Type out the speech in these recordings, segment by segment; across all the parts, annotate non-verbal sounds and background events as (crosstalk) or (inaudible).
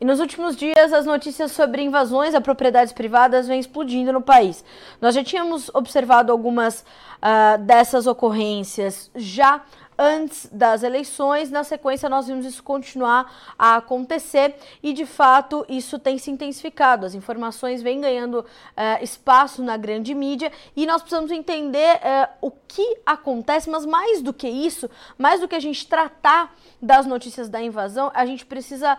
E nos últimos dias, as notícias sobre invasões a propriedades privadas vêm explodindo no país. Nós já tínhamos observado algumas uh, dessas ocorrências já antes das eleições. Na sequência, nós vimos isso continuar a acontecer e, de fato, isso tem se intensificado. As informações vêm ganhando uh, espaço na grande mídia e nós precisamos entender uh, o que acontece, mas mais do que isso, mais do que a gente tratar das notícias da invasão, a gente precisa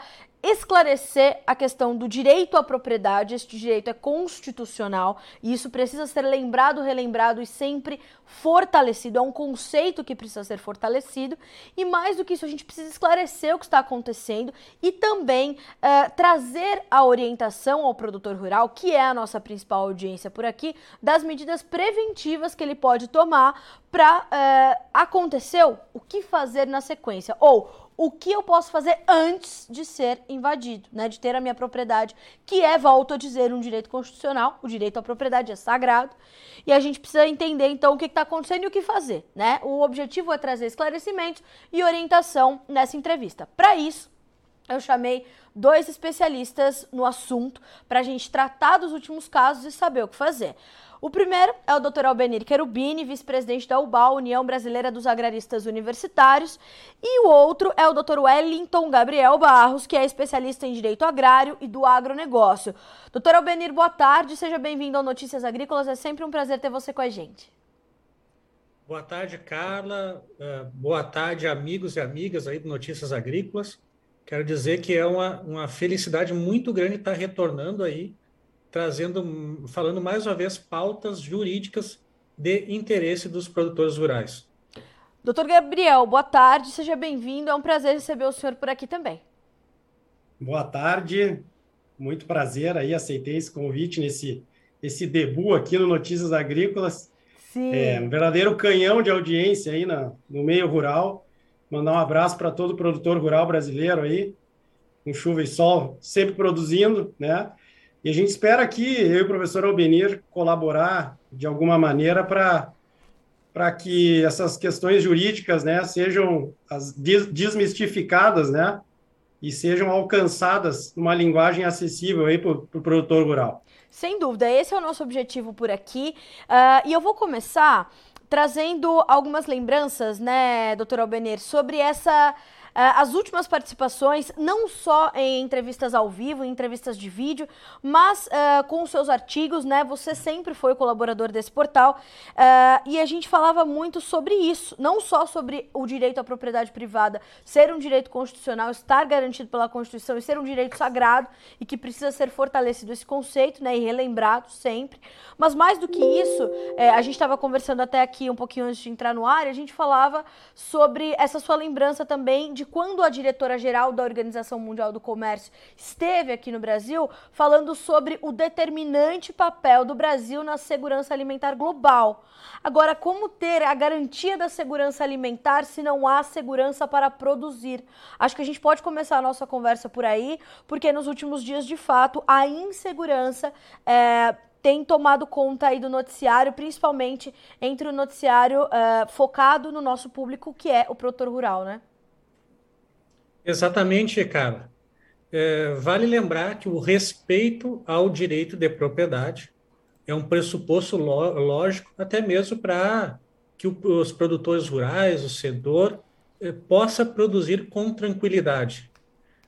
esclarecer a questão do direito à propriedade. Este direito é constitucional e isso precisa ser lembrado, relembrado e sempre fortalecido. É um conceito que precisa ser fortalecido e mais do que isso, a gente precisa esclarecer o que está acontecendo e também uh, trazer a orientação ao produtor rural, que é a nossa principal audiência por aqui, das medidas preventivas que ele pode tomar para uh, aconteceu, o que fazer na sequência ou o que eu posso fazer antes de ser invadido, né, de ter a minha propriedade, que é, volto a dizer, um direito constitucional, o direito à propriedade é sagrado, e a gente precisa entender então o que está acontecendo e o que fazer, né? O objetivo é trazer esclarecimentos e orientação nessa entrevista. Para isso, eu chamei dois especialistas no assunto para a gente tratar dos últimos casos e saber o que fazer. O primeiro é o Dr. Albenir Querubini, vice-presidente da UBAL, União Brasileira dos Agraristas Universitários, e o outro é o Dr. Wellington Gabriel Barros, que é especialista em direito agrário e do agronegócio. Dr. Albenir, boa tarde, seja bem-vindo ao Notícias Agrícolas, é sempre um prazer ter você com a gente. Boa tarde, Carla. Uh, boa tarde, amigos e amigas aí do Notícias Agrícolas. Quero dizer que é uma, uma felicidade muito grande estar retornando aí trazendo, falando mais uma vez, pautas jurídicas de interesse dos produtores rurais. Doutor Gabriel, boa tarde, seja bem-vindo. É um prazer receber o senhor por aqui também. Boa tarde, muito prazer aí, aceitei esse convite nesse esse debut aqui no Notícias Agrícolas. Sim. É um verdadeiro canhão de audiência aí na, no meio rural. Mandar um abraço para todo produtor rural brasileiro aí, com chuva e sol, sempre produzindo, né? E a gente espera aqui, eu e o professor Albenir, colaborar de alguma maneira para para que essas questões jurídicas né, sejam as desmistificadas né, e sejam alcançadas numa linguagem acessível para o pro produtor rural. Sem dúvida, esse é o nosso objetivo por aqui. Uh, e eu vou começar trazendo algumas lembranças, né, doutor Albenir, sobre essa as últimas participações, não só em entrevistas ao vivo, em entrevistas de vídeo, mas uh, com os seus artigos, né? Você sempre foi colaborador desse portal uh, e a gente falava muito sobre isso, não só sobre o direito à propriedade privada ser um direito constitucional, estar garantido pela Constituição e ser um direito sagrado e que precisa ser fortalecido esse conceito, né? E relembrado sempre. Mas mais do que isso, é, a gente estava conversando até aqui um pouquinho antes de entrar no ar, a gente falava sobre essa sua lembrança também de quando a diretora-geral da Organização Mundial do Comércio esteve aqui no Brasil, falando sobre o determinante papel do Brasil na segurança alimentar global. Agora, como ter a garantia da segurança alimentar se não há segurança para produzir? Acho que a gente pode começar a nossa conversa por aí, porque nos últimos dias, de fato, a insegurança é, tem tomado conta aí do noticiário, principalmente entre o noticiário uh, focado no nosso público, que é o produtor rural, né? Exatamente, cara. É, vale lembrar que o respeito ao direito de propriedade é um pressuposto lógico, até mesmo para que os produtores rurais, o setor, é, possa produzir com tranquilidade.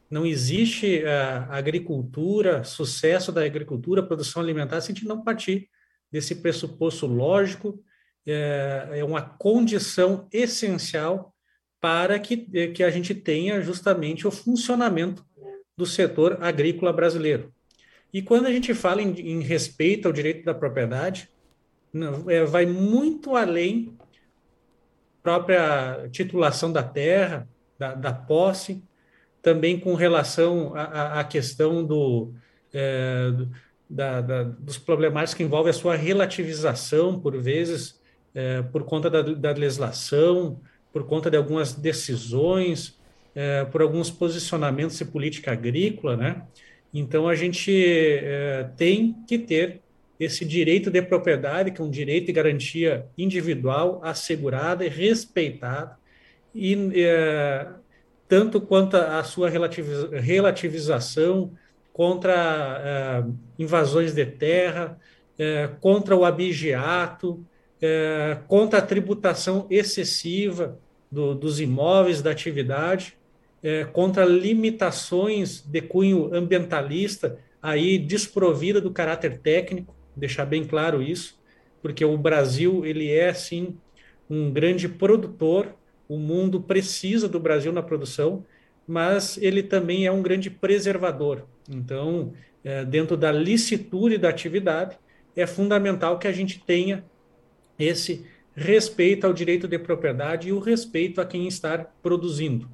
Não existe a agricultura, sucesso da agricultura, produção alimentar, se a gente não partir desse pressuposto lógico, é, é uma condição essencial para que, eh, que a gente tenha justamente o funcionamento do setor agrícola brasileiro. E quando a gente fala em, em respeito ao direito da propriedade, não, é, vai muito além própria titulação da terra, da, da posse, também com relação à, questão do, é, da, da, dos problemáticos que envolvem a sua relativização, por vezes, é, por conta da, da legislação, por conta de algumas decisões, é, por alguns posicionamentos de política agrícola, né? Então a gente é, tem que ter esse direito de propriedade, que é um direito de garantia individual, assegurada e respeitada, e é, tanto quanto a sua relativização contra uh, invasões de terra, uh, contra o abigeato, uh, contra a tributação excessiva do, dos imóveis, da atividade, contra limitações de cunho ambientalista, aí desprovida do caráter técnico, deixar bem claro isso, porque o Brasil ele é sim um grande produtor, o mundo precisa do Brasil na produção, mas ele também é um grande preservador. Então, é, dentro da licitude da atividade, é fundamental que a gente tenha esse respeito ao direito de propriedade e o respeito a quem está produzindo.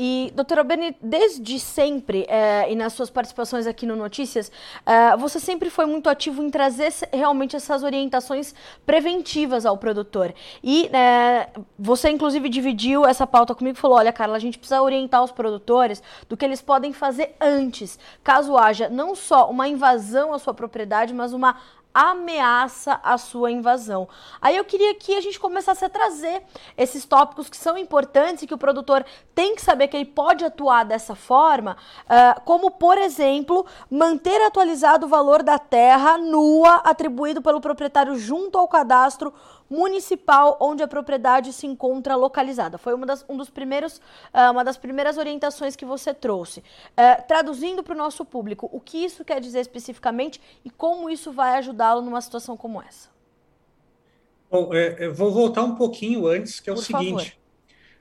E, doutora Beni, desde sempre, é, e nas suas participações aqui no Notícias, é, você sempre foi muito ativo em trazer realmente essas orientações preventivas ao produtor. E é, você, inclusive, dividiu essa pauta comigo e falou: olha, Carla, a gente precisa orientar os produtores do que eles podem fazer antes, caso haja não só uma invasão à sua propriedade, mas uma ameaça a sua invasão. Aí eu queria que a gente começasse a trazer esses tópicos que são importantes e que o produtor tem que saber que ele pode atuar dessa forma, uh, como, por exemplo, manter atualizado o valor da terra nua atribuído pelo proprietário junto ao cadastro municipal onde a propriedade se encontra localizada. Foi uma das, um dos primeiros, uh, uma das primeiras orientações que você trouxe. Uh, traduzindo para o nosso público, o que isso quer dizer especificamente e como isso vai ajudá-lo numa situação como essa? Bom, é, vou voltar um pouquinho antes, que é o Por seguinte.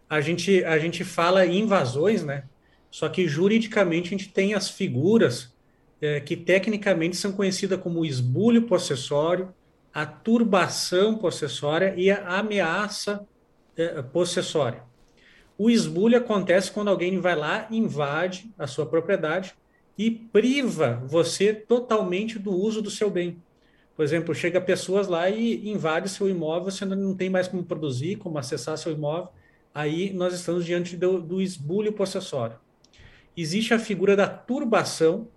A gente, a gente fala em invasões, né? Só que juridicamente a gente tem as figuras é, que tecnicamente são conhecidas como esbulho possessório, a turbação possessória e a ameaça é, possessória. O esbulho acontece quando alguém vai lá, invade a sua propriedade e priva você totalmente do uso do seu bem. Por exemplo, chega pessoas lá e invade seu imóvel, você não tem mais como produzir, como acessar seu imóvel. Aí nós estamos diante do, do esbulho possessório. Existe a figura da turbação,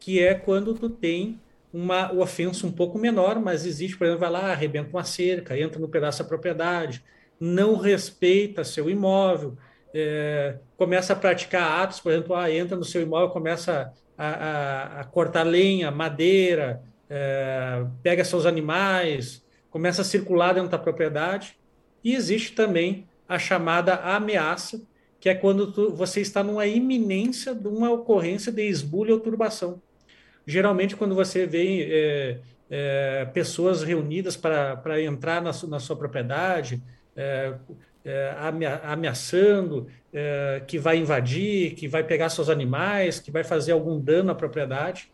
que é quando tu tem uma ofensa um pouco menor, mas existe, por exemplo, vai lá, arrebenta uma cerca, entra no pedaço da propriedade, não respeita seu imóvel, é, começa a praticar atos, por exemplo, ah, entra no seu imóvel, começa a, a, a cortar lenha, madeira, é, pega seus animais, começa a circular dentro da propriedade. E existe também a chamada ameaça, que é quando tu, você está numa iminência de uma ocorrência de esbulho ou turbação geralmente quando você vê é, é, pessoas reunidas para entrar na, na, sua propriedade, é, é ameaçando é, que vai invadir, que vai pegar seus animais, que vai fazer algum dano à propriedade.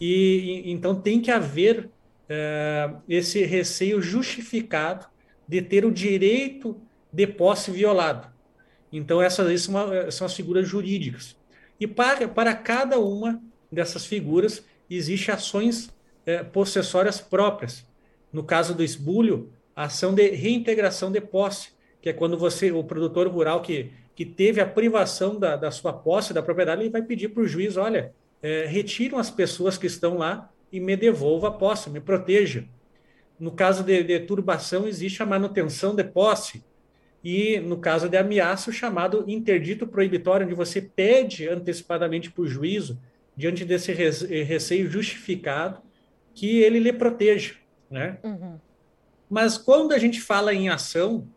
E, e então tem que haver é, esse receio justificado de ter o direito de posse violado. Então, essas são, são as figuras jurídicas. E para, para cada uma dessas figuras, existem ações é, possessórias próprias. No caso do esbulho, a ação de reintegração de posse, que é quando você, o produtor rural que, que teve a privação da, da sua posse, da propriedade, ele vai pedir para o juiz, olha, é, retiram as pessoas que estão lá e me devolva a posse, me proteja. No caso de, de turbação, existe a manutenção de posse. E no caso de ameaça, o chamado interdito proibitório, onde você pede antecipadamente para o juízo diante desse receio justificado, que ele lhe proteja, né? Uhum. Mas quando a gente fala em ação,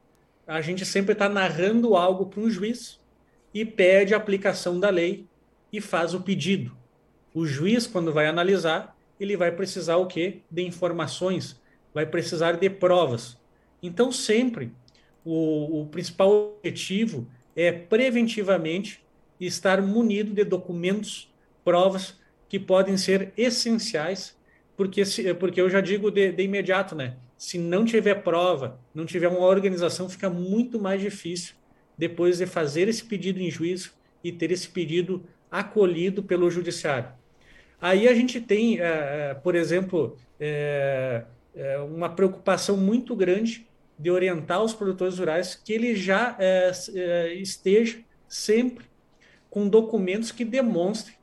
a gente sempre está narrando algo para um juiz e pede a aplicação da lei e faz o pedido. O juiz, quando vai analisar, ele vai precisar o quê? De informações, vai precisar de provas. Então, sempre, o, o principal objetivo é preventivamente estar munido de documentos provas que podem ser essenciais, porque, se, porque eu já digo de, de imediato, né? Se não tiver prova, não tiver uma organização, fica muito mais difícil depois de fazer esse pedido em juízo e ter esse pedido acolhido pelo judiciário. Aí a gente tem, é, por exemplo, é, uma preocupação muito grande de orientar os produtores rurais que ele já esteja sempre com documentos que demonstrem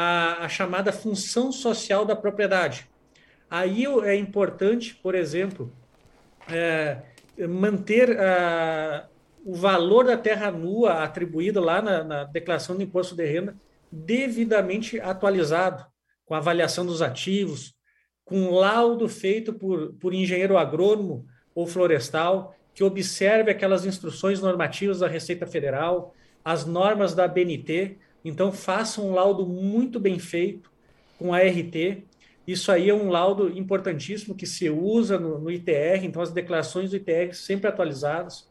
a, a chamada função social da propriedade. Aí é importante, por exemplo, é, manter a, o valor da terra nua atribuído lá na, na declaração do imposto de renda devidamente atualizado, com avaliação dos ativos, com laudo feito por, por engenheiro agrônomo ou florestal, que observe aquelas instruções normativas da Receita Federal, as normas da BNT. Então, faça um laudo muito bem feito com a RT. Isso aí é um laudo importantíssimo que se usa no, no ITR, então as declarações do ITR sempre atualizadas.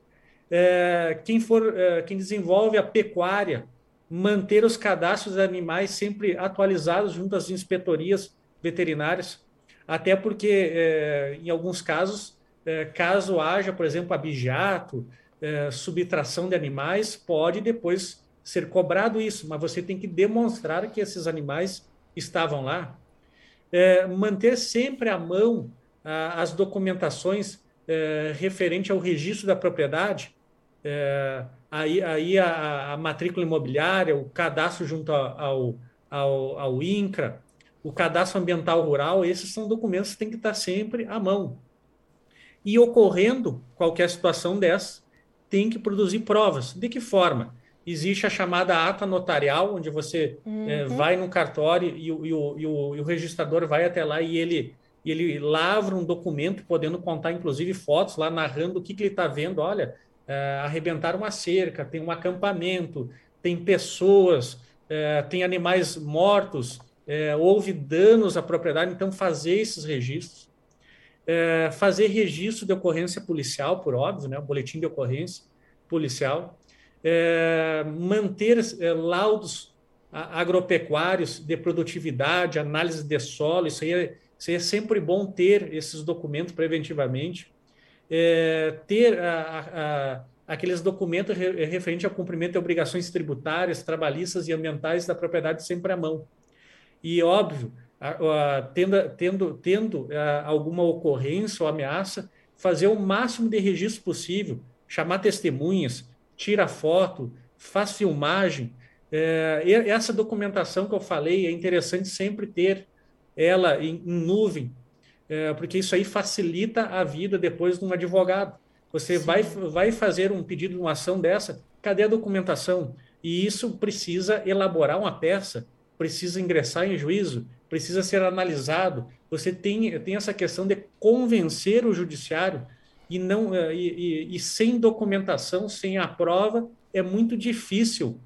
É, quem for, é, quem desenvolve a pecuária, manter os cadastros de animais sempre atualizados junto às inspetorias veterinárias até porque, é, em alguns casos, é, caso haja, por exemplo, abijato, é, subtração de animais, pode depois ser cobrado isso, mas você tem que demonstrar que esses animais estavam lá. É, manter sempre à mão a, as documentações é, referente ao registro da propriedade, é, aí, aí a, a, matrícula imobiliária, o cadastro junto ao, ao, ao INCRA, o cadastro ambiental rural, esses são documentos que têm que estar sempre à mão. E ocorrendo qualquer situação dessa, tem que produzir provas. De que forma? Existe a chamada ata notarial, onde você uhum. é, vai no cartório e o, e, o, e, o, e o registrador vai até lá e ele, ele lavra um documento, podendo contar inclusive fotos lá, narrando o que, que ele está vendo. Olha, é, arrebentaram uma cerca, tem um acampamento, tem pessoas, é, tem animais mortos, é, houve danos à propriedade, então fazer esses registros, é, fazer registro de ocorrência policial, por óbvio, né, o boletim de ocorrência policial, é, manter é, laudos agropecuários de produtividade, análise de solo, isso aí, é, isso aí é sempre bom ter esses documentos preventivamente, é, ter a, a, aqueles documentos referentes ao cumprimento de obrigações tributárias, trabalhistas e ambientais da propriedade sempre à mão. E, óbvio, a, tendo, tendo, tendo a, alguma ocorrência ou ameaça, fazer o máximo de registro possível, chamar testemunhas, tira foto, faz filmagem. É, essa documentação que eu falei é interessante sempre ter ela em, em nuvem, é, porque isso aí facilita a vida depois de um advogado. Você vai, vai fazer um pedido de uma ação dessa, cadê a documentação? E isso precisa elaborar uma peça precisa ingressar em juízo, precisa ser analisado. Você tem, tem essa questão de convencer o judiciário e não eh, e, e, e sem documentação, sem a prova, é muito difícil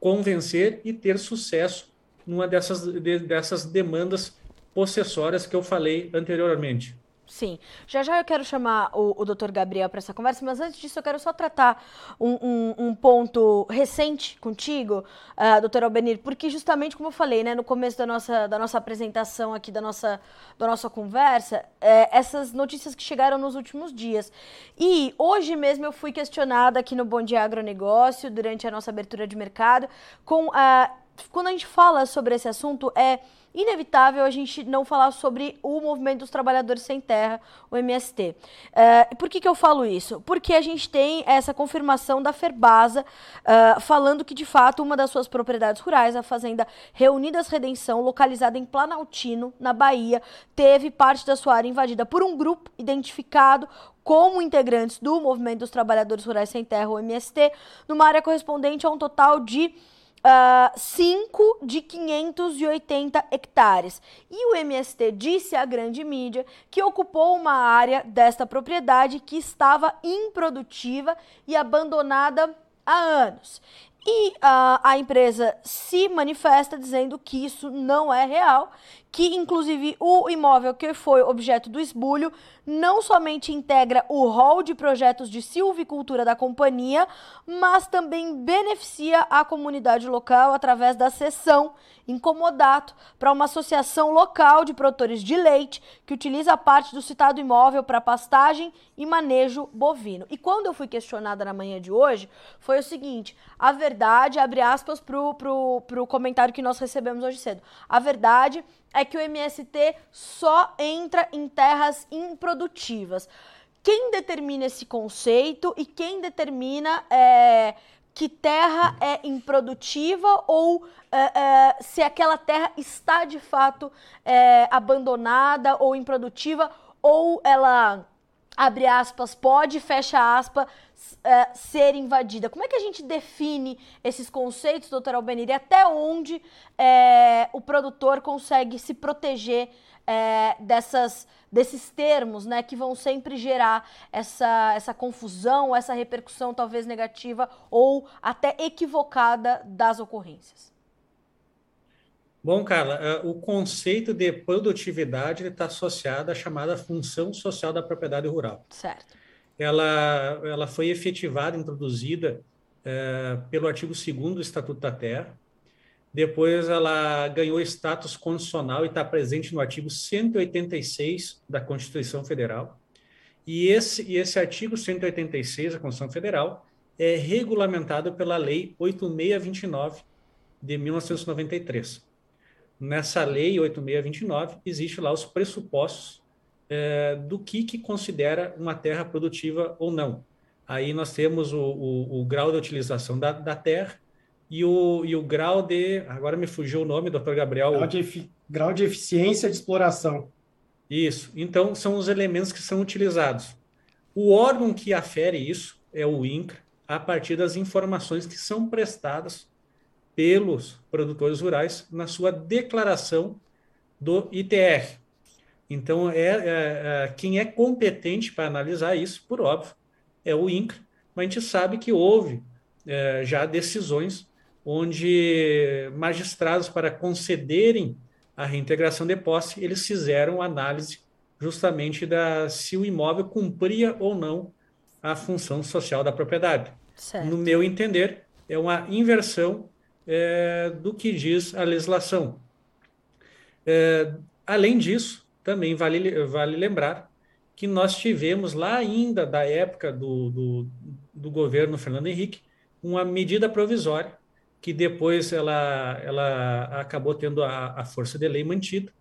convencer e ter sucesso numa dessas, de, dessas demandas possessórias que eu falei anteriormente. Sim. Já já eu quero chamar o, o Dr. Gabriel para essa conversa, mas antes disso eu quero só tratar um, um, um ponto recente contigo, uh, Dr. Albenir, porque justamente como eu falei, né, no começo da nossa, da nossa apresentação aqui, da nossa, da nossa conversa, é, essas notícias que chegaram nos últimos dias. E hoje mesmo eu fui questionada aqui no Bom Dia Agronegócio, durante a nossa abertura de mercado, com a. Uh, quando a gente fala sobre esse assunto, é inevitável a gente não falar sobre o Movimento dos Trabalhadores Sem Terra, o MST. Uh, por que, que eu falo isso? Porque a gente tem essa confirmação da Ferbasa uh, falando que, de fato, uma das suas propriedades rurais, a Fazenda Reunidas Redenção, localizada em Planaltino, na Bahia, teve parte da sua área invadida por um grupo identificado como integrantes do Movimento dos Trabalhadores Rurais Sem Terra, o MST, numa área correspondente a um total de 5 uh, de 580 hectares. E o MST disse à grande mídia que ocupou uma área desta propriedade que estava improdutiva e abandonada há anos. E uh, a empresa se manifesta dizendo que isso não é real, que inclusive o imóvel que foi objeto do esbulho não somente integra o rol de projetos de silvicultura da companhia, mas também beneficia a comunidade local através da cessão incomodato para uma associação local de produtores de leite que utiliza parte do citado imóvel para pastagem e manejo bovino. E quando eu fui questionada na manhã de hoje, foi o seguinte: a verdade, abre aspas para o comentário que nós recebemos hoje cedo, a verdade é que o MST só entra em terras improdutivas. Quem determina esse conceito e quem determina é, que terra é improdutiva ou é, é, se aquela terra está de fato é, abandonada ou improdutiva ou ela abre aspas, pode, fecha aspas, uh, ser invadida. Como é que a gente define esses conceitos, doutor Albenir, e até onde é, o produtor consegue se proteger é, dessas, desses termos, né, que vão sempre gerar essa, essa confusão, essa repercussão talvez negativa ou até equivocada das ocorrências? Bom, Carla, o conceito de produtividade está associado à chamada função social da propriedade rural. Certo. Ela, ela foi efetivada, introduzida é, pelo artigo 2 do Estatuto da Terra. Depois ela ganhou status constitucional e está presente no artigo 186 da Constituição Federal. E esse, e esse artigo 186 da Constituição Federal é regulamentado pela Lei 8629 de 1993 nessa lei 8629, existe lá os pressupostos é, do que, que considera uma terra produtiva ou não. Aí nós temos o, o, o grau de utilização da, da terra e o, e o grau de. Agora me fugiu o nome, doutor Gabriel. Grau de, grau de eficiência de exploração. Isso. Então, são os elementos que são utilizados. O órgão que afere isso é o INCRA, a partir das informações que são prestadas pelos produtores rurais na sua declaração do ITR. Então, é, é, é quem é competente para analisar isso, por óbvio, é o INCRA, mas a gente sabe que houve é, já decisões onde magistrados, para concederem a reintegração de posse, eles fizeram análise justamente da se o imóvel cumpria ou não a função social da propriedade. Certo. No meu entender, é uma inversão é, do que diz a legislação. É, além disso, também vale, vale lembrar que nós tivemos lá ainda da época do, do, do governo Fernando Henrique uma medida provisória que depois ela, ela acabou tendo a, a força de lei mantida,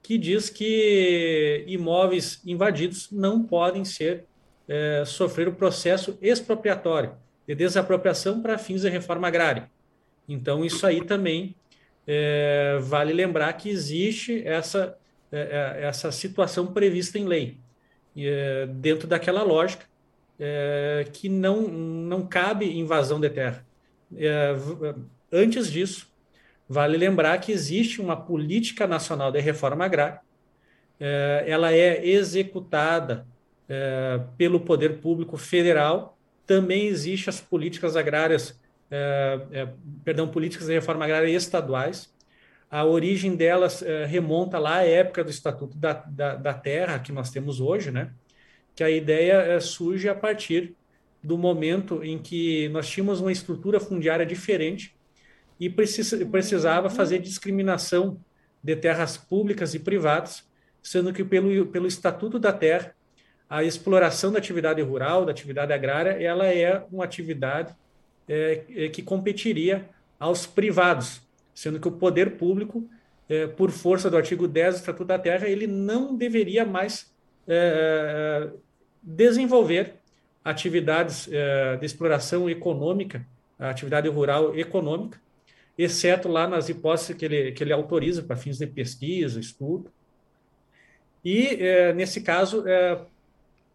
que diz que imóveis invadidos não podem ser é, sofrer o processo expropriatório de desapropriação para fins de reforma agrária. Então, isso aí também é, vale lembrar que existe essa, essa situação prevista em lei, é, dentro daquela lógica é, que não, não cabe invasão de terra. É, antes disso, vale lembrar que existe uma política nacional de reforma agrária, ela é executada pelo poder público federal, também existem as políticas agrárias é, é, perdão, políticas de reforma agrária estaduais. A origem delas é, remonta lá à época do Estatuto da, da, da, Terra que nós temos hoje, né? Que a ideia é, surge a partir do momento em que nós tínhamos uma estrutura fundiária diferente e precisa, precisava fazer discriminação de terras públicas e privadas, sendo que pelo, pelo Estatuto da Terra a exploração da atividade rural, da atividade agrária, ela é uma atividade é, que competiria aos privados, sendo que o poder público, é, por força do artigo 10 do Estatuto da Terra, ele não deveria mais é, desenvolver atividades é, de exploração econômica, atividade rural econômica, exceto lá nas hipóteses que ele, que ele autoriza para fins de pesquisa, estudo. E, é, nesse caso,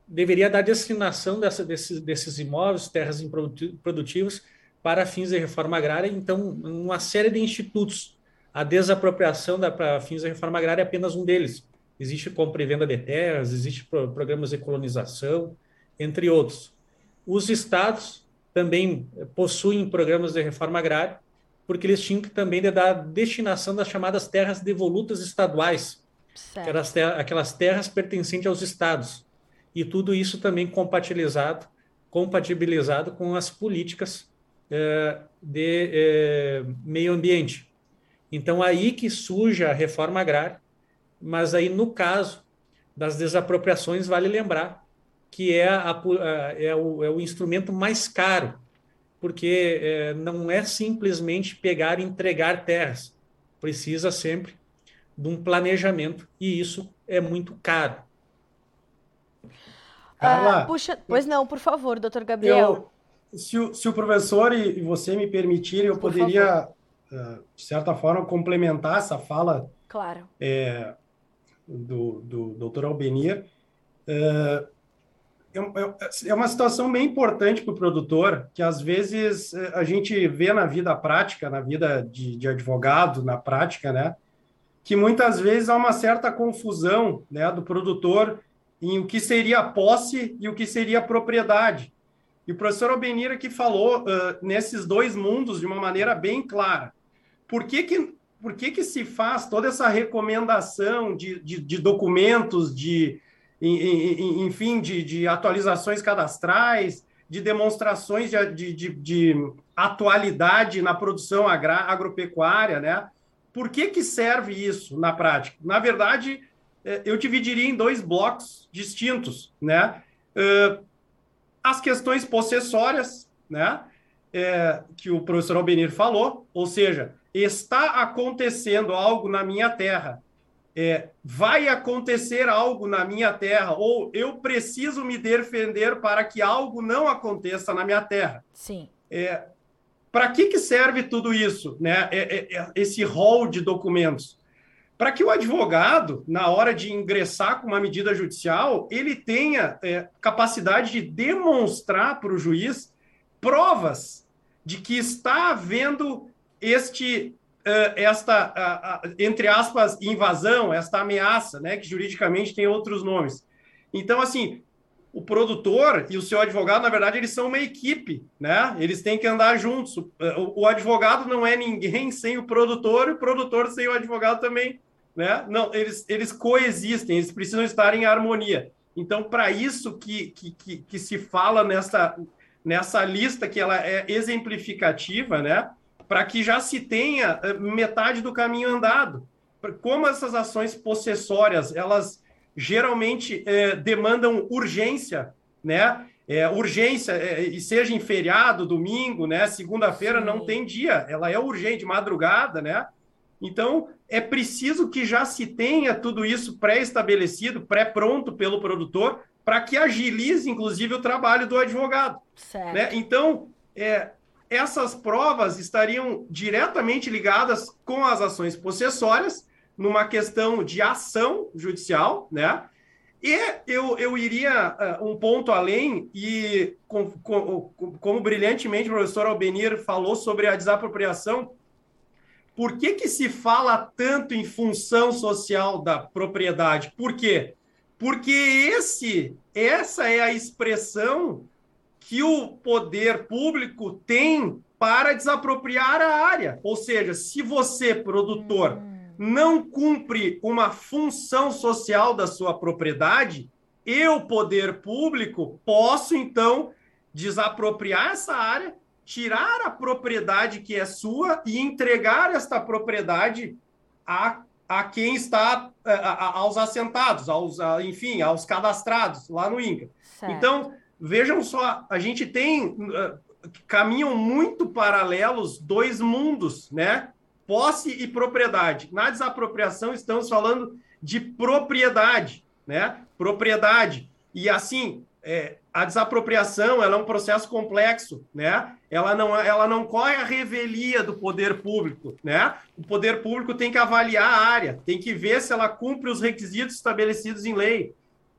deveria dar destinação dessa, desses, desses imóveis, terras improdutivas, para fins de reforma agrária. Então, uma série de institutos. A desapropriação da, para fins de reforma agrária é apenas um deles. Existe compra e venda de terras, existe pro, programas de colonização, entre outros. Os estados também possuem programas de reforma agrária, porque eles tinham que também de dar destinação das chamadas terras devolutas estaduais, aquelas, terras, aquelas terras pertencentes aos estados e tudo isso também compatibilizado, compatibilizado com as políticas de é, meio ambiente. Então, aí que surge a reforma agrária, mas aí, no caso das desapropriações, vale lembrar que é, a, é, o, é o instrumento mais caro, porque é, não é simplesmente pegar e entregar terras, precisa sempre de um planejamento, e isso é muito caro. Carla, ah, puxa, pois não, por favor, doutor Gabriel. Eu, se, o, se o professor e, você me permitirem, eu por poderia, uh, de certa forma, complementar essa fala claro. É, do, do doutor Albenir. Uh, é, é, é uma situação bem importante para o produtor, que às vezes é, a gente vê na vida prática, na vida de, de advogado, na prática, né? Que muitas vezes há uma certa confusão né, do produtor em o que seria posse e o que seria propriedade. E o professor Albenir aqui falou uh, nesses dois mundos de uma maneira bem clara. Por que, que, por que, que se faz toda essa recomendação de, de, de documentos, de, enfim, de, de atualizações cadastrais, de demonstrações de, de, de, atualidade na produção agro, agropecuária, né? Por que, que serve isso na prática? Na verdade, é, eu dividiria em dois blocos distintos, né? As questões possessórias, né? É, que o professor Albenir falou, ou seja, está acontecendo algo na minha terra é, vai acontecer algo na minha terra, ou eu preciso me defender para que algo não aconteça na minha terra. Sim. É, para que, que serve tudo isso, né? É, é, é esse rol de documentos? Para que o advogado, na hora de ingressar com uma medida judicial, ele tenha é, capacidade de demonstrar para o juiz provas de que está havendo este uh, esta, uh, uh, entre aspas, invasão, esta ameaça, né, que juridicamente tem outros nomes. Então, assim, o produtor e o seu advogado, na verdade, eles são uma equipe, né? Eles têm que andar juntos. O, advogado não é ninguém sem o produtor, e o produtor sem o advogado também, né? Não, eles, eles coexistem, eles precisam estar em harmonia. Então, para isso que, que, que, que se fala nessa, nessa lista, que ela é exemplificativa, né? para que já se tenha eh, metade do caminho andado. Como essas ações possessórias, elas geralmente é, demandam urgência, né? É, urgência, é, e seja em feriado, domingo, né? Segunda-feira não tem dia, ela é urgente, madrugada, né? Então, é preciso que já se tenha tudo isso pré-estabelecido, pré-pronto pelo produtor, para que agilize, inclusive, o trabalho do advogado. Certo. Né? Então, é, essas provas estariam diretamente ligadas com as ações possessórias, numa questão de ação judicial, né? E eu, eu iria uh, um ponto além, e com, com, como brilhantemente o professor Albenir falou sobre a desapropriação, por que, que se fala tanto em função social da propriedade? Por quê? Porque esse, essa é a expressão que o poder público tem para desapropriar a área. Ou seja, se você, produtor, não cumpre uma função social da sua propriedade, eu, poder público, posso então desapropriar essa área, tirar a propriedade que é sua e entregar esta propriedade a, a quem está, a, a, aos assentados, aos, enfim, aos cadastrados lá no INCA. Certo. Então, Vejam só, a gente tem uh, caminham muito paralelos dois mundos, né? Posse e propriedade. Na desapropriação estamos falando de propriedade, né? Propriedade. E assim, é, a desapropriação ela é um processo complexo, né? Ela não, ela não corre a revelia do poder público, né? O poder público tem que avaliar a área, tem que ver se ela cumpre os requisitos estabelecidos em lei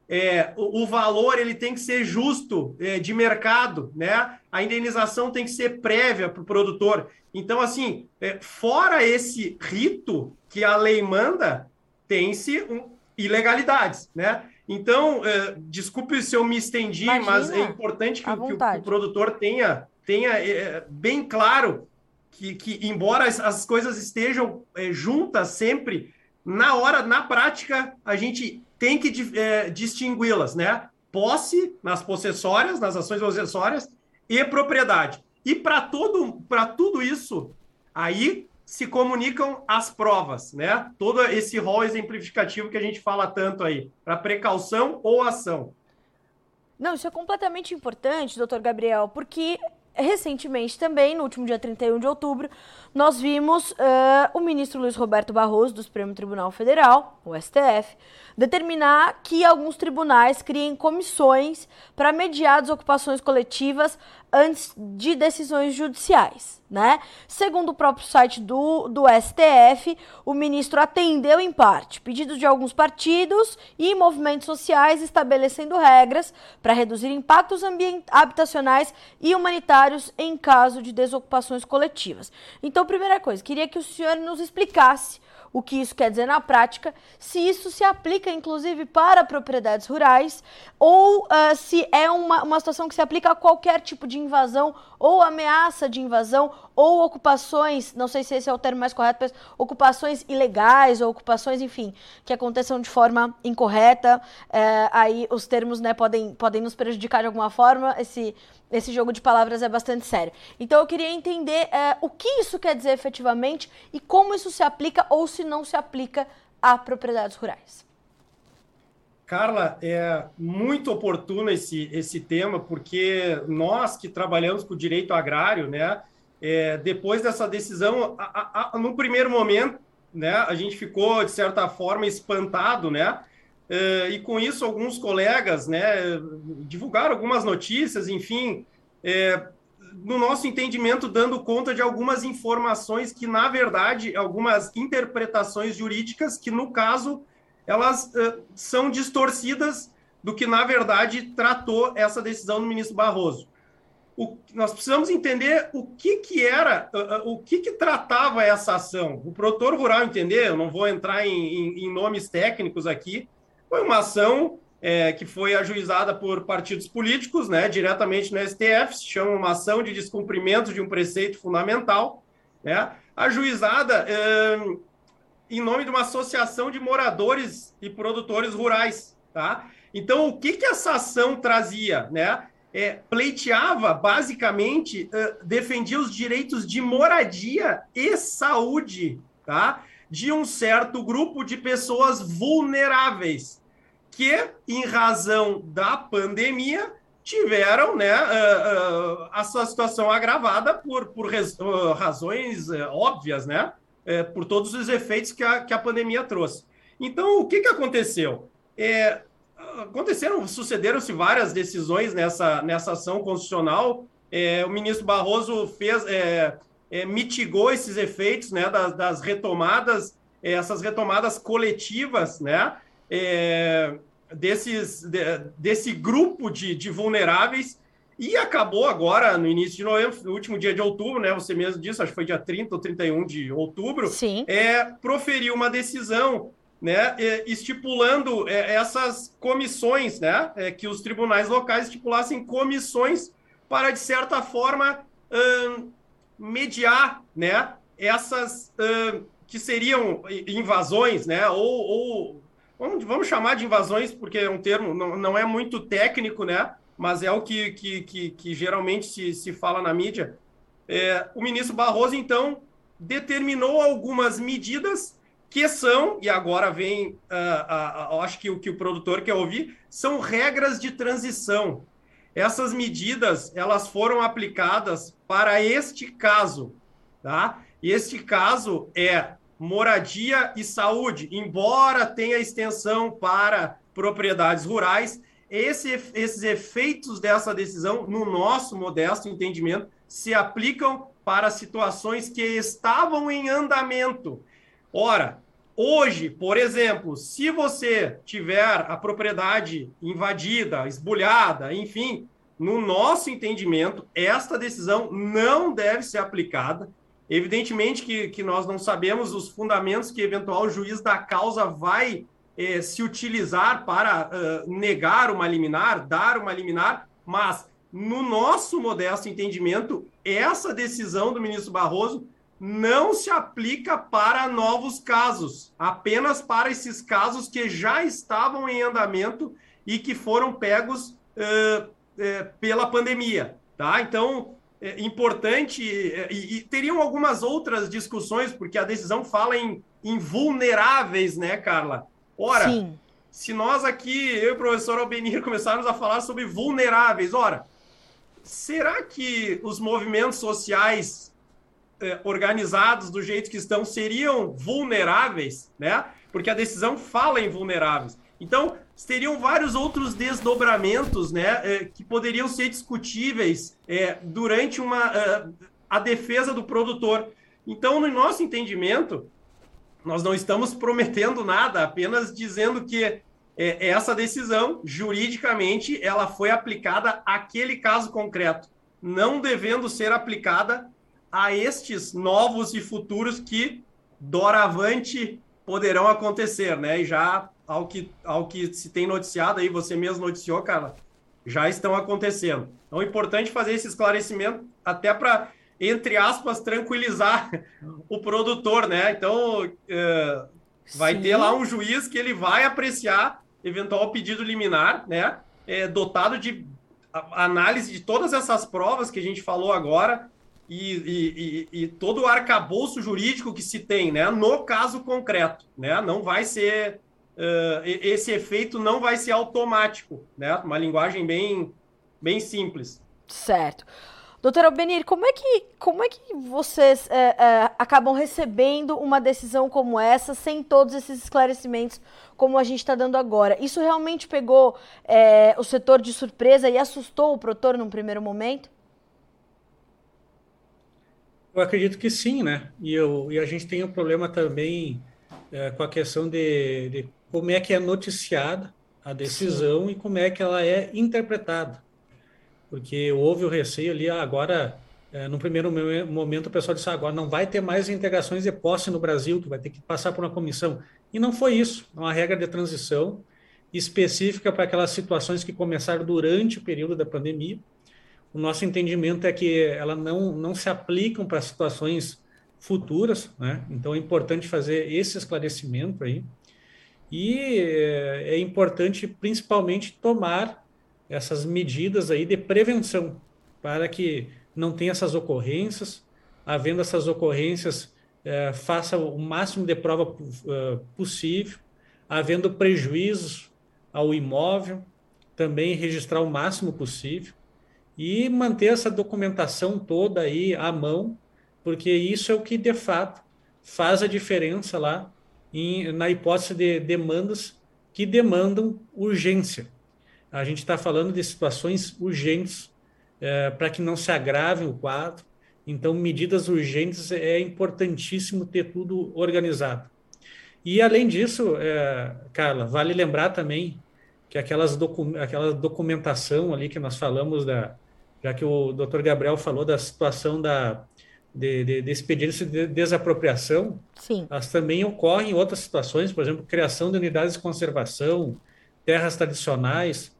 é, o, o, valor ele tem que ser justo é, de mercado, né? A indenização tem que ser prévia para o produtor. Então, assim, é, fora esse rito que a lei manda, tem-se um, ilegalidades, né? Então, é, desculpe se eu me estendi, Imagina, mas é importante que, o, que o, produtor tenha, tenha é, bem claro que, que embora as, as coisas estejam é, juntas sempre, na hora, na prática, a gente tem que é, distingui-las, né? Posse nas possessórias, nas ações possessórias e propriedade. E para tudo, para tudo isso, aí se comunicam as provas, né? Todo esse rol exemplificativo que a gente fala tanto aí, para precaução ou ação. Não, isso é completamente importante, doutor Gabriel, porque recentemente também, no último dia 31 de outubro, nós vimos uh, o ministro Luiz Roberto Barroso, do Supremo Tribunal Federal, o STF, determinar que alguns tribunais criem comissões para mediar desocupações coletivas antes de decisões judiciais, né? Segundo o próprio site do, do STF, o ministro atendeu em parte pedidos de alguns partidos e movimentos sociais estabelecendo regras para reduzir impactos habitacionais e humanitários em caso de desocupações coletivas. Então, primeira coisa, queria que o senhor nos explicasse o que isso quer dizer na prática, se isso se aplica inclusive para propriedades rurais ou uh, se é uma, uma situação que se aplica a qualquer tipo de invasão ou ameaça de invasão ou ocupações, não sei se esse é o termo mais correto, mas ocupações ilegais ou ocupações, enfim, que aconteçam de forma incorreta. É, aí os termos né, podem, podem nos prejudicar de alguma forma. Esse, esse jogo de palavras é bastante sério. Então eu queria entender é, o que isso quer dizer efetivamente e como isso se aplica ou se não se aplica a propriedades rurais. Carla, é muito oportuno esse, esse tema, porque nós que trabalhamos com o direito agrário, né, é, depois dessa decisão, a, a, a, no primeiro momento, né, a gente ficou, de certa forma, espantado, né, e com isso alguns colegas, né, divulgaram algumas notícias, enfim, é, no nosso entendimento, dando conta de algumas informações que, na verdade, algumas interpretações jurídicas que, no caso, elas uh, são distorcidas do que, na verdade, tratou essa decisão do ministro Barroso. O, nós precisamos entender o que, que era, o que, que tratava essa ação. O produtor rural entender, eu não vou entrar em, em, em nomes técnicos aqui, foi uma ação é, que foi ajuizada por partidos políticos, né, diretamente no STF, se chama uma ação de descumprimento de um preceito fundamental, né, ajuizada é, em nome de uma associação de moradores e produtores rurais, tá? Então, o que, que essa ação trazia, né? É, pleiteava, basicamente, uh, defendia os direitos de moradia e saúde, tá? De um certo grupo de pessoas vulneráveis, que, em razão da pandemia, tiveram né, uh, uh, a sua situação agravada por, por razões óbvias, né? é, por todos os efeitos que a, que a pandemia trouxe. Então, o que, que aconteceu? É, aconteceram, sucederam-se várias decisões nessa, nessa ação constitucional. É, o ministro Barroso fez, é, é, mitigou esses efeitos né, das, das retomadas, é, essas retomadas coletivas, né, desses, de, desse grupo de, de vulneráveis e acabou agora, no início de novembro, no último dia de outubro, né? Você mesmo disse, acho que foi dia 30 ou 31 de outubro. Sim. É, proferiu uma decisão, né? É, estipulando é, essas comissões, né? É, que os tribunais locais estipulassem comissões para, de certa forma, hum, mediar, né? Essas hum, que seriam invasões, né? Ou, ou vamos, vamos chamar de invasões, porque é um termo, não, não é muito técnico, né? mas é o que, que, que, que geralmente se, se fala na mídia. É, o ministro Barroso, então, determinou algumas medidas que são, e agora vem, uh, uh, uh, acho que o que o produtor quer ouvir, são regras de transição. Essas medidas, elas foram aplicadas para este caso, tá? E este caso é moradia e saúde, embora tenha extensão para propriedades rurais, esse, esses efeitos dessa decisão, no nosso modesto entendimento, se aplicam para situações que estavam em andamento. Ora, hoje, por exemplo, se você tiver a propriedade invadida, esbulhada, enfim, no nosso entendimento, esta decisão não deve ser aplicada. Evidentemente que, que nós não sabemos os fundamentos que eventual juiz da causa vai eh, se utilizar para uh, negar uma liminar, dar uma liminar, mas no nosso modesto entendimento, essa decisão do ministro Barroso não se aplica para novos casos, apenas para esses casos que já estavam em andamento e que foram pegos uh, uh, pela pandemia. Tá? Então, importante, e, e, teriam algumas outras discussões, porque a decisão fala em, em vulneráveis, né, Carla? Ora, Sim. se nós aqui, eu e o professor Albenir, começarmos a falar sobre vulneráveis, ora, será que os movimentos sociais eh, organizados do jeito que estão seriam vulneráveis, né? Porque a decisão fala em vulneráveis. Então, teriam vários outros desdobramentos, né, eh, que poderiam ser discutíveis eh, durante uma eh, a defesa do produtor. Então, no nosso entendimento, nós não estamos (laughs) prometendo nada, apenas dizendo que é, essa decisão, juridicamente, ela foi aplicada àquele caso concreto, não devendo ser aplicada a estes novos e futuros que, doravante, poderão acontecer, né? E já, ao que, ao que se tem noticiado aí, você mesmo noticiou, cara, já estão acontecendo. Então, é importante fazer esse esclarecimento até para, entre aspas, tranquilizar (laughs) o produtor, né? Então, uh, vai Sim. ter lá um juiz que ele vai apreciar eventual pedido liminar, né? É, dotado de análise de todas essas provas que a gente falou agora e, e, e, e, todo o arcabouço jurídico que se tem, né? No caso concreto, né? Não vai ser uh, esse efeito não vai ser automático, né? Uma linguagem bem bem simples. Certo. Doutora Albenir, como é que, como é que vocês é, é, acabam recebendo uma decisão como essa, sem todos esses esclarecimentos, como a gente está dando agora? Isso realmente pegou é, o setor de surpresa e assustou o produtor num primeiro momento? Eu acredito que sim, né? E, eu, e a gente tem um problema também é, com a questão de, de, como é que é noticiada a decisão sim. e como é que ela é interpretada porque houve o receio ali, ah, agora, é, no primeiro momento, o pessoal disse, ah, agora não vai ter mais integrações de posse no Brasil, tu vai ter que passar por uma comissão. E não foi isso, é uma regra de transição específica para aquelas situações que começaram durante o período da pandemia. O nosso entendimento é que ela não, não se aplicam para situações futuras, né? Então é importante fazer esse esclarecimento aí. E é, é importante, principalmente, tomar essas medidas aí de prevenção para que não tenha essas ocorrências. Havendo essas ocorrências, é, faça o máximo de prova uh, possível. Havendo prejuízos ao imóvel, também registrar o máximo possível e manter essa documentação toda aí à mão, porque isso é o que de fato faz a diferença lá em, na hipótese de demandas que demandam urgência a gente está falando de situações urgentes é, para que não se agrave o quadro. Então, medidas urgentes é importantíssimo ter tudo organizado. E, além disso, é, Carla, vale lembrar também que aquelas docu aquela documentação ali que nós falamos, da, já que o doutor Gabriel falou da situação da, de, de, de expediente de desapropriação, Sim. elas também ocorrem em outras situações, por exemplo, criação de unidades de conservação, terras tradicionais,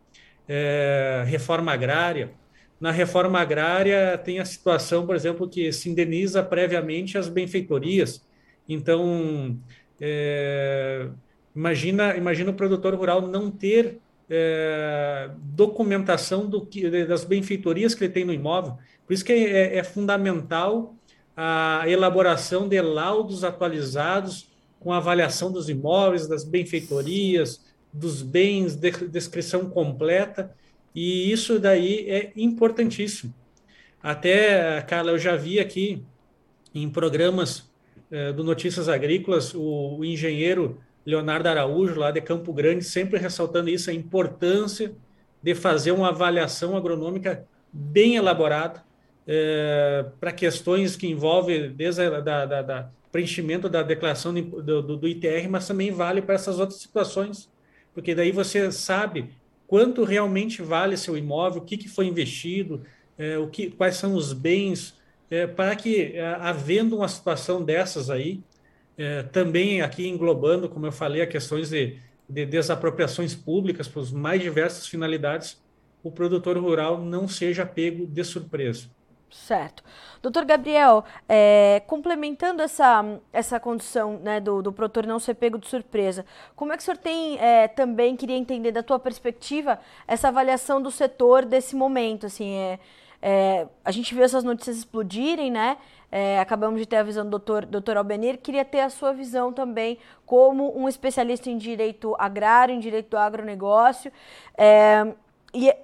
é, reforma agrária. Na reforma agrária tem a situação, por exemplo, que se indeniza previamente as benfeitorias. Então, é, imagina, imagina o produtor rural não ter é, documentação do que, das benfeitorias que ele tem no imóvel. Por isso que é, é fundamental a elaboração de laudos atualizados com avaliação dos imóveis, das benfeitorias, dos bens, de, descrição completa, e isso daí é importantíssimo. Até, Carla, eu já vi aqui em programas eh, do Notícias Agrícolas o, o, engenheiro Leonardo Araújo, lá de Campo Grande, sempre ressaltando isso, a importância de fazer uma avaliação agronômica bem elaborada eh, para questões que envolvem desde a, da, da, da preenchimento da declaração do, do, do ITR, mas também vale para essas outras situações porque daí você sabe quanto realmente vale seu imóvel, o que, que foi investido, é, o que, quais são os bens, é, para que, é, havendo uma situação dessas aí, é, também aqui englobando, como eu falei, a questões de, de desapropriações públicas para as mais diversas finalidades, o produtor rural não seja pego de surpresa. Certo. Doutor Gabriel, é, complementando essa, essa condição né, do, do produtor não ser pego de surpresa, como é que o senhor tem é, também, queria entender da tua perspectiva, essa avaliação do setor desse momento? Assim, é, é a gente viu essas notícias explodirem, né? É, acabamos de ter a visão do doutor, doutor Albenir, queria ter a sua visão também como um especialista em direito agrário, em direito do agronegócio. É, e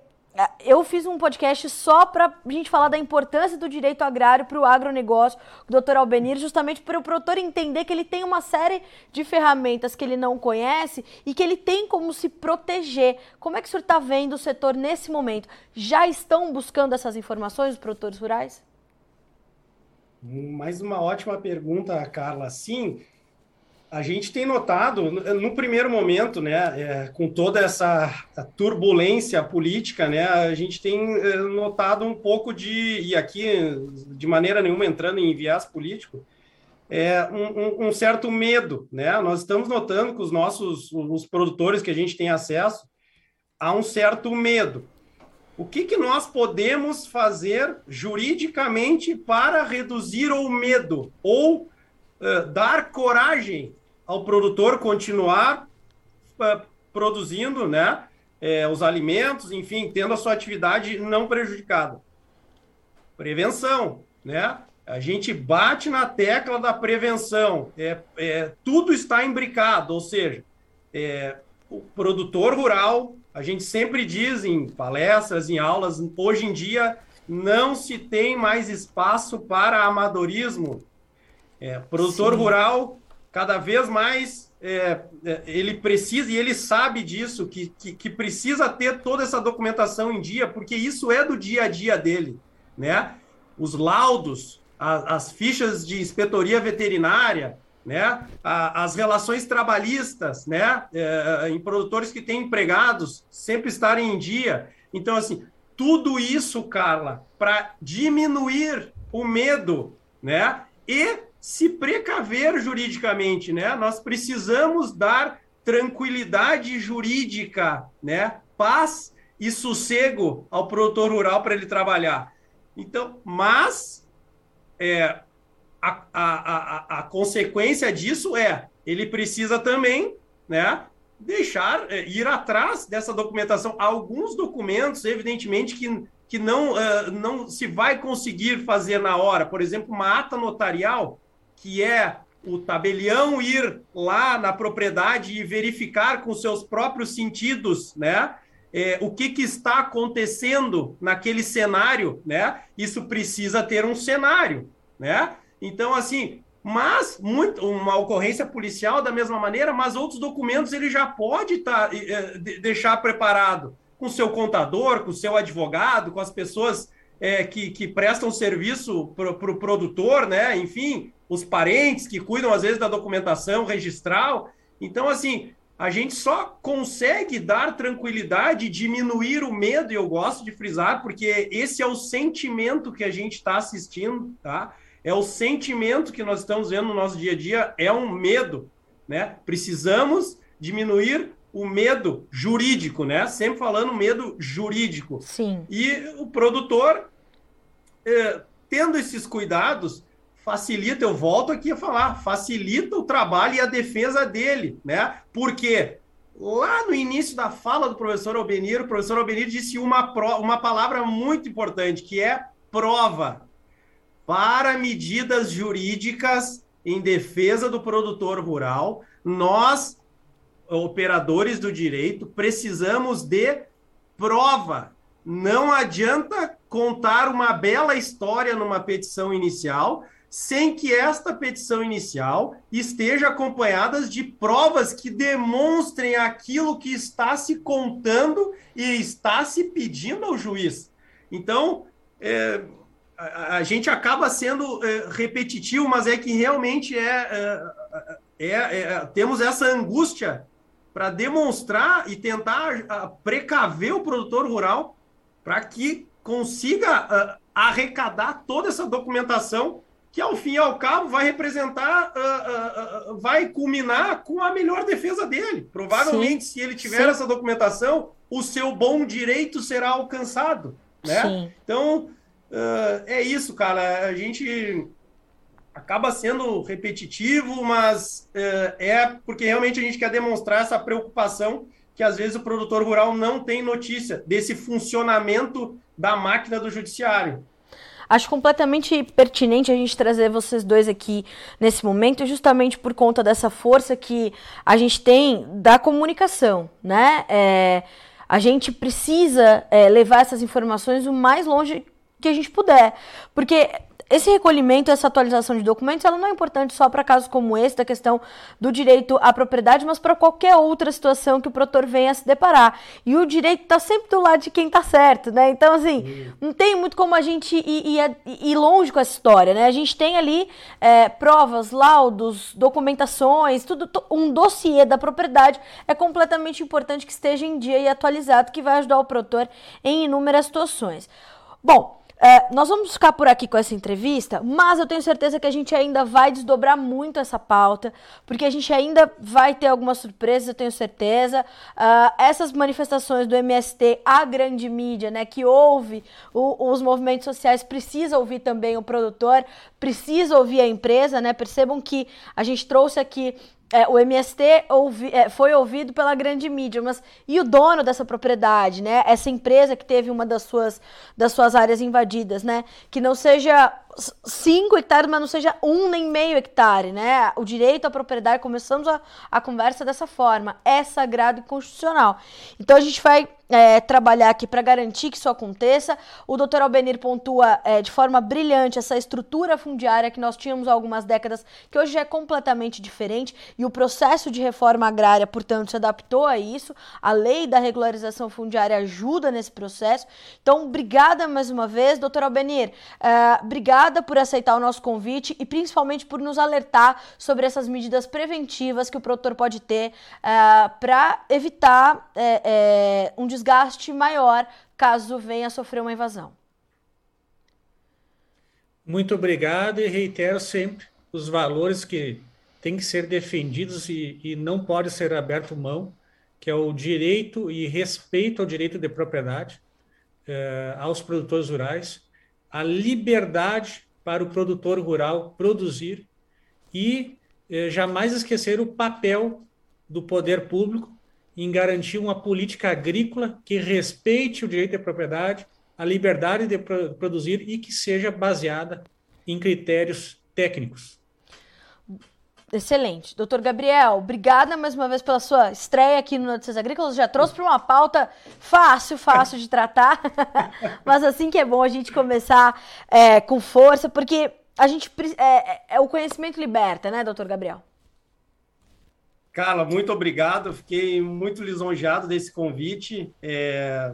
eu fiz um podcast só para a gente falar da importância do direito agrário para o agronegócio, o doutor Albenir, justamente para o produtor entender que ele tem uma série de ferramentas que ele não conhece e que ele tem como se proteger. Como é que o senhor está vendo o setor nesse momento? Já estão buscando essas informações, os produtores rurais? Mais uma ótima pergunta, Carla. Sim, a gente tem notado, no primeiro momento, né, é, com toda essa turbulência política, né, a gente tem é, notado um pouco de, e aqui de maneira nenhuma entrando em viés político, é, um, um, certo medo, né? Nós estamos notando que os nossos, os produtores que a gente tem acesso, há um certo medo. O que, que nós podemos fazer juridicamente para reduzir o medo ou uh, dar coragem ao produtor continuar uh, produzindo, né, é, os alimentos, enfim, tendo a sua atividade não prejudicada. Prevenção, né? A gente bate na tecla da prevenção. É, é tudo está imbricado, ou seja, é, o produtor rural, a gente sempre diz em palestras, em aulas, hoje em dia não se tem mais espaço para amadorismo. É, produtor Sim. rural cada vez mais é, é, ele precisa, e ele sabe disso, que, que, que, precisa ter toda essa documentação em dia, porque isso é do dia a dia dele, né? Os laudos, a, as fichas de inspetoria veterinária, né? A, as relações trabalhistas, né? É, em produtores que têm empregados, sempre estarem em dia. Então, assim, tudo isso, Carla, para diminuir o medo, né? E se precaver juridicamente, né? Nós precisamos dar tranquilidade jurídica, né? Paz e sossego ao produtor rural para ele trabalhar. Então, mas é, a, a, a, a, consequência disso é ele precisa também, né? Deixar é, ir atrás dessa documentação. Alguns documentos, evidentemente, que, que não, uh, não se vai conseguir fazer na hora. Por exemplo, uma ata notarial, que é o tabelião ir lá na propriedade e verificar com seus próprios sentidos, né? É, o que, que está acontecendo naquele cenário, né? Isso precisa ter um cenário, né? Então, assim, mas muito, uma ocorrência policial da mesma maneira, mas outros documentos ele já pode tá, é, deixar preparado com seu contador, com seu advogado, com as pessoas é, que, que prestam serviço para o pro produtor, né? Enfim, os parentes que cuidam, às vezes, da documentação registral. Então, assim, a gente só consegue dar tranquilidade, diminuir o medo, e eu gosto de frisar, porque esse é o sentimento que a gente está assistindo, tá? É o sentimento que nós estamos vendo no nosso dia a dia, é um medo, né? Precisamos diminuir o medo jurídico, né? Sempre falando medo jurídico. Sim. E o produtor, eh, tendo esses cuidados, facilita, eu volto aqui a falar, facilita o trabalho e a defesa dele, né? Porque lá no início da fala do professor Albenir, o professor Albenir disse uma, uma palavra muito importante, que é prova. Para medidas jurídicas em defesa do produtor rural, nós, operadores do direito, precisamos de prova. Não adianta contar uma bela história numa petição inicial, sem que esta petição inicial esteja acompanhada de provas que demonstrem aquilo que está se contando e está se pedindo ao juiz. Então, é, a, a, gente acaba sendo é, repetitivo, mas é que realmente é, é, é, é temos essa angústia para demonstrar e tentar precaver o produtor rural para que consiga arrecadar toda essa documentação que ao fim e ao cabo vai representar, uh, uh, uh, vai culminar com a melhor defesa dele. Provavelmente, Sim. se ele tiver Sim. essa documentação, o seu bom direito será alcançado. Né? Sim. Então, é isso, cara. A gente acaba sendo repetitivo, mas é porque realmente a gente quer demonstrar essa preocupação que às vezes o produtor rural não tem notícia desse funcionamento da máquina do judiciário. Acho completamente pertinente a gente trazer vocês dois aqui nesse momento, justamente por conta dessa força que a gente tem da comunicação, né? É, A gente precisa é, levar essas informações o mais longe que a gente puder, porque esse recolhimento, essa atualização de documentos, ela não é importante só para casos como esse, da questão do direito à propriedade, mas para qualquer outra situação que o produtor venha a se deparar. E o direito está sempre do lado de quem está certo, né? Então, assim, não tem muito como a gente ir, ir, ir, longe com essa história, né? A gente tem ali é, provas, laudos, documentações, tudo, um dossiê da propriedade é completamente importante que esteja em dia e atualizado, que vai ajudar o produtor em inúmeras situações. Bom, é, nós vamos ficar por aqui com essa entrevista, mas eu tenho certeza que a gente ainda vai desdobrar muito essa pauta, porque a gente ainda vai ter algumas surpresas, eu tenho certeza. Uh, essas manifestações do MST, a grande mídia, né, que ouve o, os movimentos sociais, precisa ouvir também o produtor, precisa ouvir a empresa, né? Percebam que a gente trouxe aqui é, o MST ouvi, é, foi ouvido pela grande mídia, mas e o dono dessa propriedade, né? Essa empresa que teve uma das suas, das suas áreas invadidas, né? Que não seja 5 hectares, mas não seja um nem meio hectare, né? O direito à propriedade, começamos a, a conversa dessa forma, é sagrado e constitucional. Então a gente vai é, trabalhar aqui para garantir que isso aconteça. O doutor Albenir pontua é, de forma brilhante essa estrutura fundiária que nós tínhamos há algumas décadas, que hoje é completamente diferente, e o processo de reforma agrária, portanto, se adaptou a isso. A lei da regularização fundiária ajuda nesse processo. Então, obrigada mais uma vez, doutor Albenir. É, obrigada obrigada por aceitar o nosso convite e principalmente por nos alertar sobre essas medidas preventivas que o produtor pode ter uh, eh, para evitar é, é, um desgaste maior caso venha a sofrer uma invasão. Muito obrigado e reitero sempre os valores que têm que ser defendidos e, e não pode ser aberto mão, que é o direito e respeito ao direito de propriedade aos produtores rurais, a liberdade para o produtor rural produzir e eh, jamais esquecer o papel do poder público em garantir uma política agrícola que respeite o direito à propriedade, a liberdade de produzir e que seja baseada em critérios técnicos. Excelente. Doutor Gabriel, obrigada mais uma vez pela sua estreia aqui no Notícias Agrícolas. Já trouxe para uma pauta fácil, fácil de tratar, (laughs) mas assim que é bom a gente começar é, com força, porque a gente é, é, é, o conhecimento liberta, né, doutor Gabriel? Carla, muito obrigado. Fiquei muito lisonjeado desse convite. É,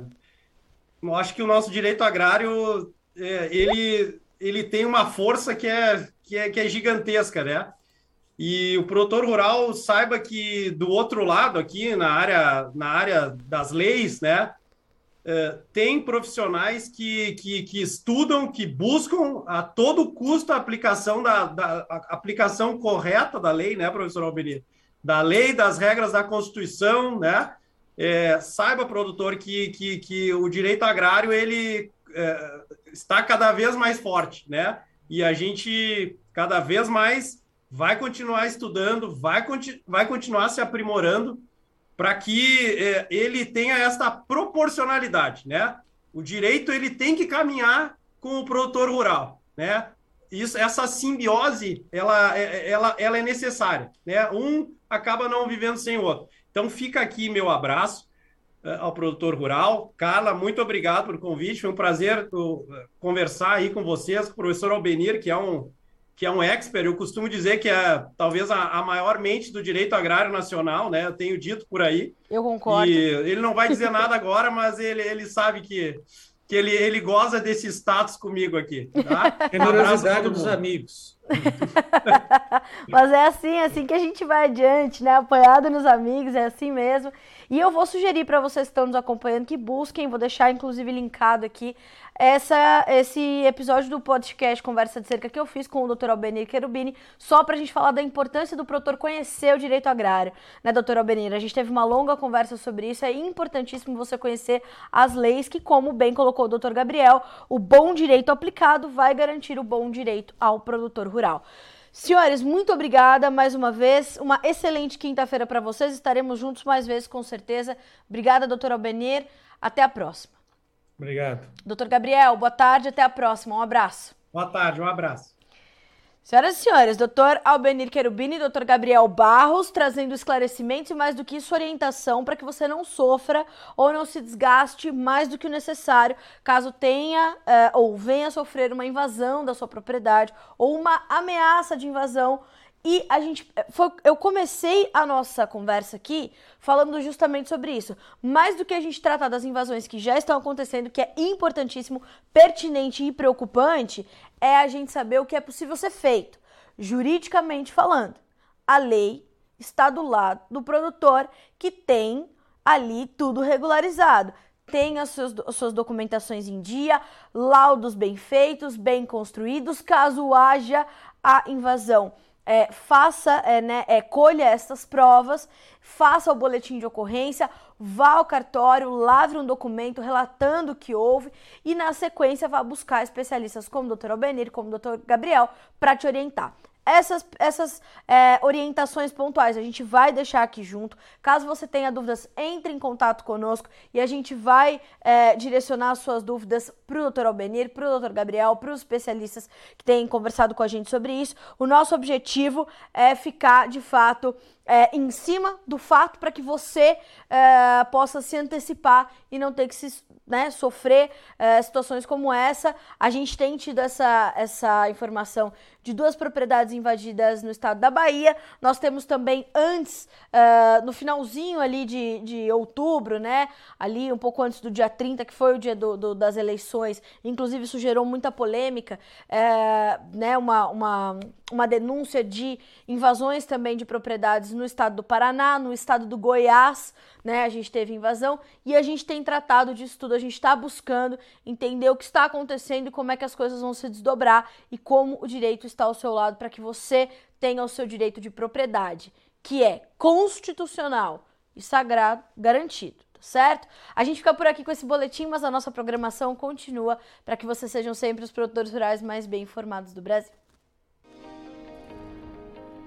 acho que o nosso direito agrário é, ele, ele tem uma força que é, que é, que é gigantesca, né? E o produtor rural saiba que do outro lado aqui na área na área das leis, né, é, tem profissionais que, que, que, estudam, que buscam a todo custo a aplicação da, da aplicação correta da lei, né, professor Albeni? Da lei, das regras da Constituição, né? É, saiba, produtor, que, que, que o direito agrário ele é, está cada vez mais forte, né? E a gente cada vez mais vai continuar estudando, vai, vai continuar se aprimorando para que é, ele tenha esta proporcionalidade, né? O direito ele tem que caminhar com o produtor rural, né? Isso, essa simbiose, ela, é, é, ela, ela é necessária, né? Um acaba não vivendo sem o outro. Então fica aqui meu abraço uh, ao produtor rural. Carla, muito obrigado pelo convite. Foi um prazer uh, conversar aí com vocês, com o professor Albenir, que é um que é um expert, eu costumo dizer que é talvez a, a, maior mente do direito agrário nacional, né? Eu tenho dito por aí. Eu concordo. E ele não vai dizer nada agora, mas ele, ele sabe que, que ele, ele goza desse status comigo aqui. Tá? (laughs) Generosidade dos amigos. (laughs) mas é assim, é assim que a gente vai adiante, né? Apoiado nos amigos, é assim mesmo. E eu vou sugerir para vocês que estão nos acompanhando que busquem, vou deixar inclusive linkado aqui essa, esse episódio do podcast Conversa de Cerca que eu fiz com o Dr. Albenir Querubini, só para a gente falar da importância do produtor conhecer o direito agrário, né, Dr. Albenir? A gente teve uma longa conversa sobre isso, é importantíssimo você conhecer as leis que, como bem colocou o Dr. Gabriel, o bom direito aplicado vai garantir o bom direito ao produtor rural. Senhores, muito obrigada mais uma vez. Uma excelente quinta-feira para vocês. Estaremos juntos mais vezes, com certeza. Obrigada, doutor Albenir. Até a próxima. Obrigado. Doutor Gabriel, boa tarde, até a próxima. Um abraço. Boa tarde, um abraço. Senhoras e senhores, doutor Albenir Querubini e doutor Gabriel Barros trazendo esclarecimentos e mais do que isso, orientação para que você não sofra ou não se desgaste mais do que o necessário caso tenha eh, ou venha sofrer uma invasão da sua propriedade ou uma ameaça de invasão e a gente. Eh, foi, eu comecei a nossa conversa aqui falando justamente sobre isso. Mais do que a gente tratar das invasões que já estão acontecendo, que é importantíssimo, pertinente e preocupante, é a gente saber o que é possível ser feito, juridicamente falando. A lei está do lado do produtor que tem ali tudo regularizado tem as suas, as suas documentações em dia, laudos bem feitos, bem construídos, caso haja a invasão é, faça, é, né, é, colha essas provas, faça o boletim de ocorrência, vá ao cartório, lavre um documento relatando o que houve e, na sequência, vá buscar especialistas como o Dr. Albenir, como o Dr. Gabriel, para te orientar essas, essas é, orientações pontuais a gente vai deixar aqui junto. Caso você tenha dúvidas, entre em contato conosco e a gente vai é, direcionar as suas dúvidas para o Dr. Albenir, para o Dr. Gabriel, para os especialistas que têm conversado com a gente sobre isso. O nosso objetivo é ficar, de fato, é, em cima do fato para que você é, possa se antecipar e não ter que se, né, sofrer é, situações como essa. A gente tem tido essa, essa informação de duas propriedades invadidas no estado da Bahia. Nós temos também antes, é, no finalzinho ali de, de outubro, né? Ali um pouco antes do dia 30, que foi o dia do, do das eleições. Inclusive, isso gerou muita polêmica, é, né? Uma, uma, uma denúncia de invasões também de propriedades no estado do Paraná, no estado do Goiás, né? A gente teve invasão e a gente tem tratado disso tudo, a gente está buscando entender o que está acontecendo e como é que as coisas vão se desdobrar e como o direito está ao seu lado para que você tenha o seu direito de propriedade, que é constitucional e sagrado, garantido tá certo? A gente fica por aqui com esse boletim, mas a nossa programação continua para que vocês sejam sempre os produtores rurais mais bem informados do Brasil.